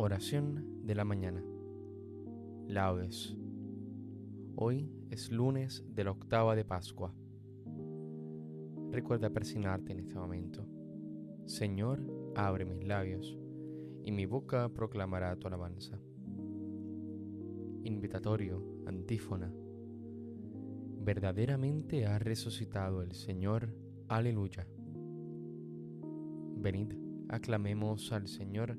Oración de la mañana. Laudes. Hoy es lunes de la octava de Pascua. Recuerda persignarte en este momento. Señor, abre mis labios, y mi boca proclamará tu alabanza. Invitatorio, antífona. Verdaderamente ha resucitado el Señor. Aleluya. Venid, aclamemos al Señor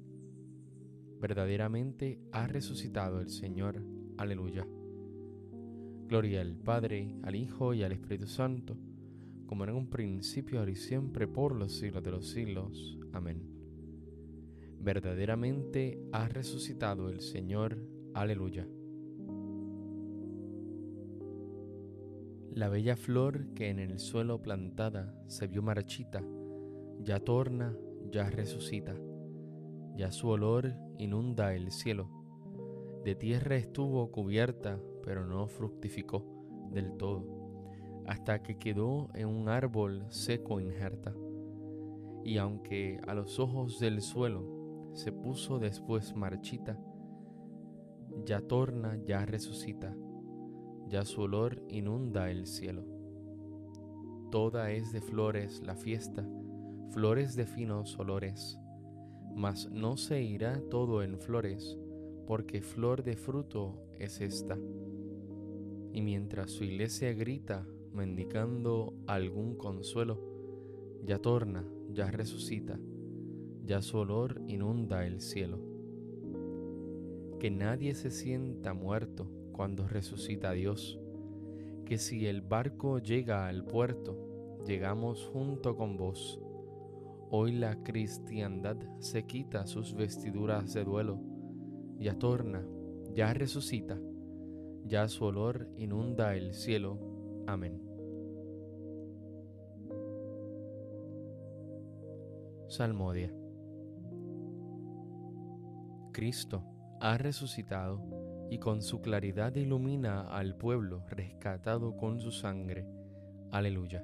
verdaderamente ha resucitado el Señor. Aleluya. Gloria al Padre, al Hijo y al Espíritu Santo, como en un principio, ahora y siempre, por los siglos de los siglos. Amén. Verdaderamente ha resucitado el Señor. Aleluya. La bella flor que en el suelo plantada se vio marchita, ya torna, ya resucita ya su olor inunda el cielo. De tierra estuvo cubierta, pero no fructificó del todo, hasta que quedó en un árbol seco injerta. Y aunque a los ojos del suelo se puso después marchita, ya torna, ya resucita, ya su olor inunda el cielo. Toda es de flores la fiesta, flores de finos olores mas no se irá todo en flores, porque flor de fruto es esta. Y mientras su iglesia grita, mendicando algún consuelo, ya torna, ya resucita, ya su olor inunda el cielo. Que nadie se sienta muerto cuando resucita Dios, que si el barco llega al puerto, llegamos junto con vos Hoy la cristiandad se quita sus vestiduras de duelo, ya torna, ya resucita, ya su olor inunda el cielo. Amén. Salmodia. Cristo ha resucitado y con su claridad ilumina al pueblo rescatado con su sangre. Aleluya.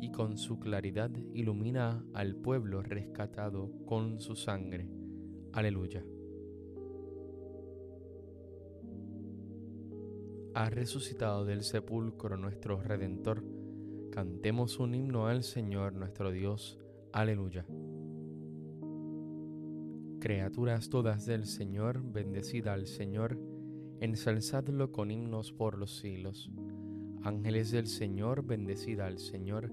y con su claridad ilumina al pueblo rescatado con su sangre. Aleluya. Ha resucitado del sepulcro nuestro Redentor. Cantemos un himno al Señor nuestro Dios. Aleluya. Criaturas todas del Señor, bendecida al Señor, ensalzadlo con himnos por los siglos. Ángeles del Señor, bendecida al Señor,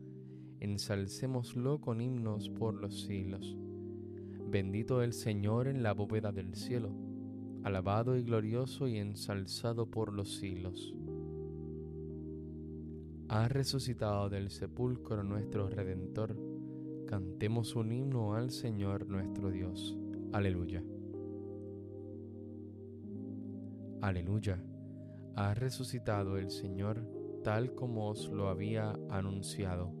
Ensalcémoslo con himnos por los siglos. Bendito el Señor en la bóveda del cielo alabado y glorioso y ensalzado por los siglos. Ha resucitado del sepulcro nuestro Redentor. Cantemos un himno al Señor nuestro Dios. Aleluya. Aleluya. Ha resucitado el Señor tal como os lo había anunciado.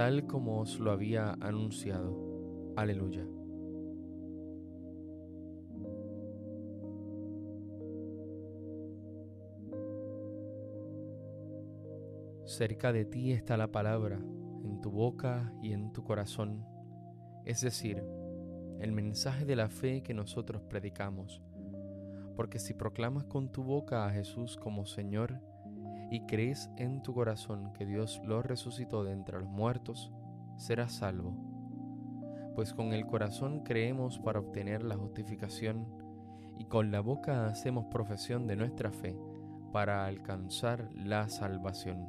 tal como os lo había anunciado. Aleluya. Cerca de ti está la palabra, en tu boca y en tu corazón, es decir, el mensaje de la fe que nosotros predicamos. Porque si proclamas con tu boca a Jesús como Señor y crees en tu corazón que Dios lo resucitó de entre los muertos, serás salvo. Pues con el corazón creemos para obtener la justificación y con la boca hacemos profesión de nuestra fe para alcanzar la salvación.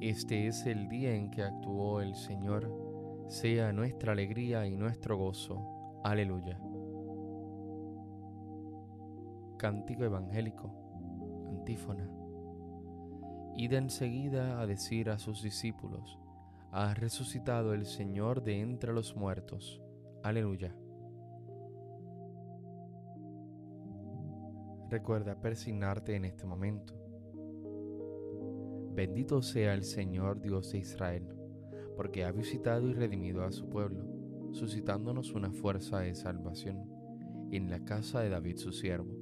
Este es el día en que actuó el Señor, sea nuestra alegría y nuestro gozo. Aleluya. Cántico Evangélico, antífona. Id enseguida a decir a sus discípulos, ha resucitado el Señor de entre los muertos. Aleluya. Recuerda persignarte en este momento Bendito sea el Señor Dios de Israel, porque ha visitado y redimido a su pueblo, suscitándonos una fuerza de salvación en la casa de David su siervo,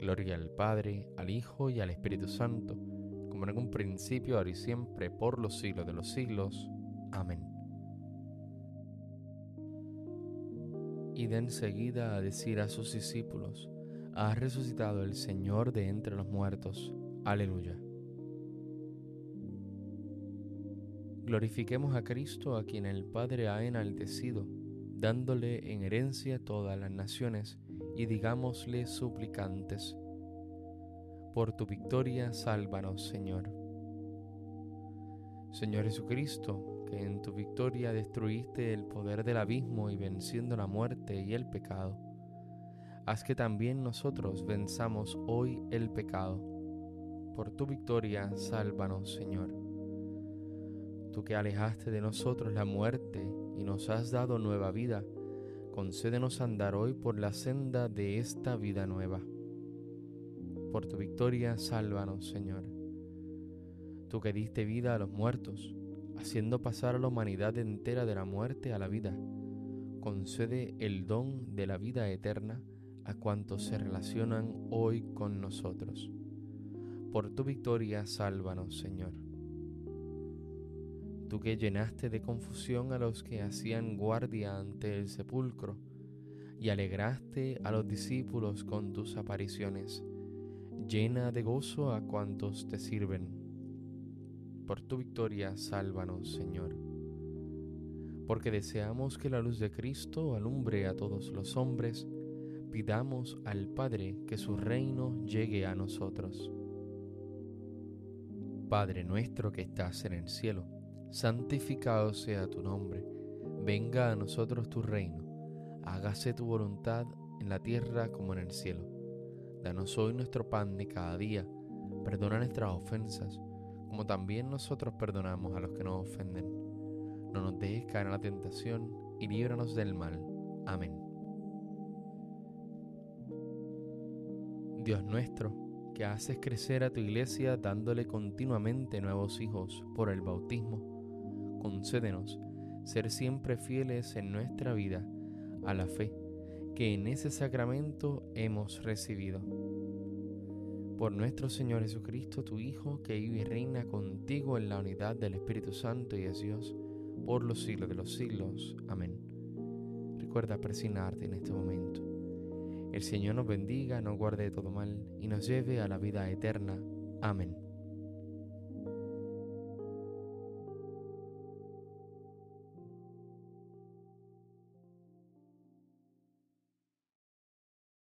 Gloria al Padre, al Hijo y al Espíritu Santo, como en un principio, ahora y siempre, por los siglos de los siglos. Amén. Y de enseguida a decir a sus discípulos, ha resucitado el Señor de entre los muertos. Aleluya. Glorifiquemos a Cristo a quien el Padre ha enaltecido, dándole en herencia todas las naciones, y digámosle suplicantes, por tu victoria sálvanos, Señor. Señor Jesucristo, que en tu victoria destruiste el poder del abismo y venciendo la muerte y el pecado, haz que también nosotros venzamos hoy el pecado. Por tu victoria, sálvanos, Señor tú que alejaste de nosotros la muerte y nos has dado nueva vida, concédenos andar hoy por la senda de esta vida nueva. Por tu victoria, sálvanos, Señor. Tú que diste vida a los muertos, haciendo pasar a la humanidad entera de la muerte a la vida, concede el don de la vida eterna a cuantos se relacionan hoy con nosotros. Por tu victoria, sálvanos, Señor tú que llenaste de confusión a los que hacían guardia ante el sepulcro, y alegraste a los discípulos con tus apariciones, llena de gozo a cuantos te sirven. Por tu victoria, sálvanos, Señor. Porque deseamos que la luz de Cristo alumbre a todos los hombres, pidamos al Padre que su reino llegue a nosotros. Padre nuestro que estás en el cielo, santificado sea tu nombre, venga a nosotros tu reino, hágase tu voluntad en la tierra como en el cielo. Danos hoy nuestro pan de cada día, perdona nuestras ofensas, como también nosotros perdonamos a los que nos ofenden. No nos dejes caer en la tentación y líbranos del mal. Amén. Dios nuestro, que haces crecer a tu iglesia dándole continuamente nuevos hijos por el bautismo, concédenos ser siempre fieles en nuestra vida a la fe que en ese sacramento hemos recibido. Por nuestro Señor Jesucristo, tu Hijo, que vive y reina contigo en la unidad del Espíritu Santo y es Dios, por los siglos de los siglos. Amén. Recuerda presionarte en este momento. El Señor nos bendiga, nos guarde de todo mal y nos lleve a la vida eterna. Amén.